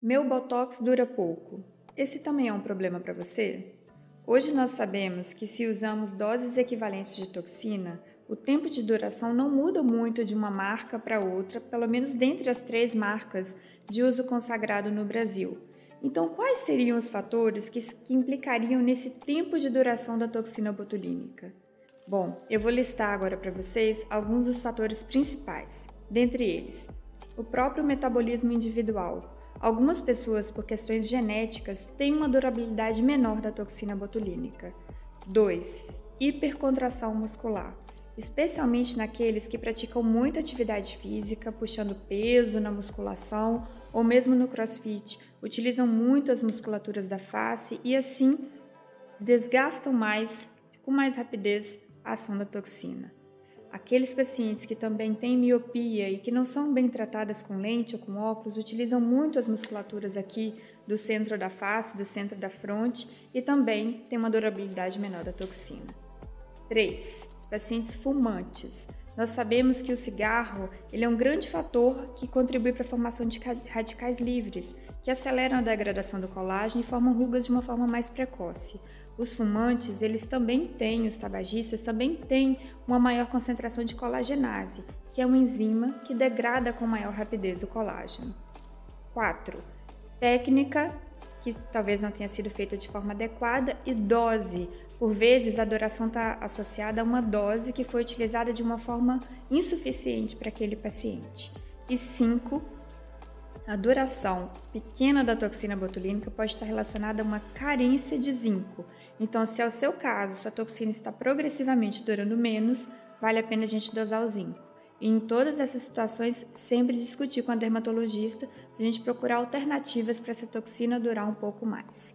Meu botox dura pouco. Esse também é um problema para você? Hoje nós sabemos que se usamos doses equivalentes de toxina, o tempo de duração não muda muito de uma marca para outra, pelo menos dentre as três marcas de uso consagrado no Brasil. Então, quais seriam os fatores que, que implicariam nesse tempo de duração da toxina botulínica? Bom, eu vou listar agora para vocês alguns dos fatores principais. Dentre eles, o próprio metabolismo individual, Algumas pessoas, por questões genéticas, têm uma durabilidade menor da toxina botulínica. 2. Hipercontração muscular, especialmente naqueles que praticam muita atividade física, puxando peso na musculação ou mesmo no crossfit, utilizam muito as musculaturas da face e assim desgastam mais, com mais rapidez, a ação da toxina. Aqueles pacientes que também têm miopia e que não são bem tratadas com lente ou com óculos utilizam muito as musculaturas aqui do centro da face, do centro da fronte e também têm uma durabilidade menor da toxina. 3. Os pacientes fumantes. Nós sabemos que o cigarro ele é um grande fator que contribui para a formação de radicais livres, que aceleram a degradação do colágeno e formam rugas de uma forma mais precoce. Os fumantes, eles também têm, os tabagistas também têm uma maior concentração de colagenase, que é uma enzima que degrada com maior rapidez o colágeno. 4. Técnica que talvez não tenha sido feita de forma adequada e dose. Por vezes, a duração está associada a uma dose que foi utilizada de uma forma insuficiente para aquele paciente. E 5 a duração pequena da toxina botulínica pode estar relacionada a uma carência de zinco. Então, se é o seu caso, sua toxina está progressivamente durando menos, vale a pena a gente dosar o zinco. E em todas essas situações, sempre discutir com a dermatologista para a gente procurar alternativas para essa toxina durar um pouco mais.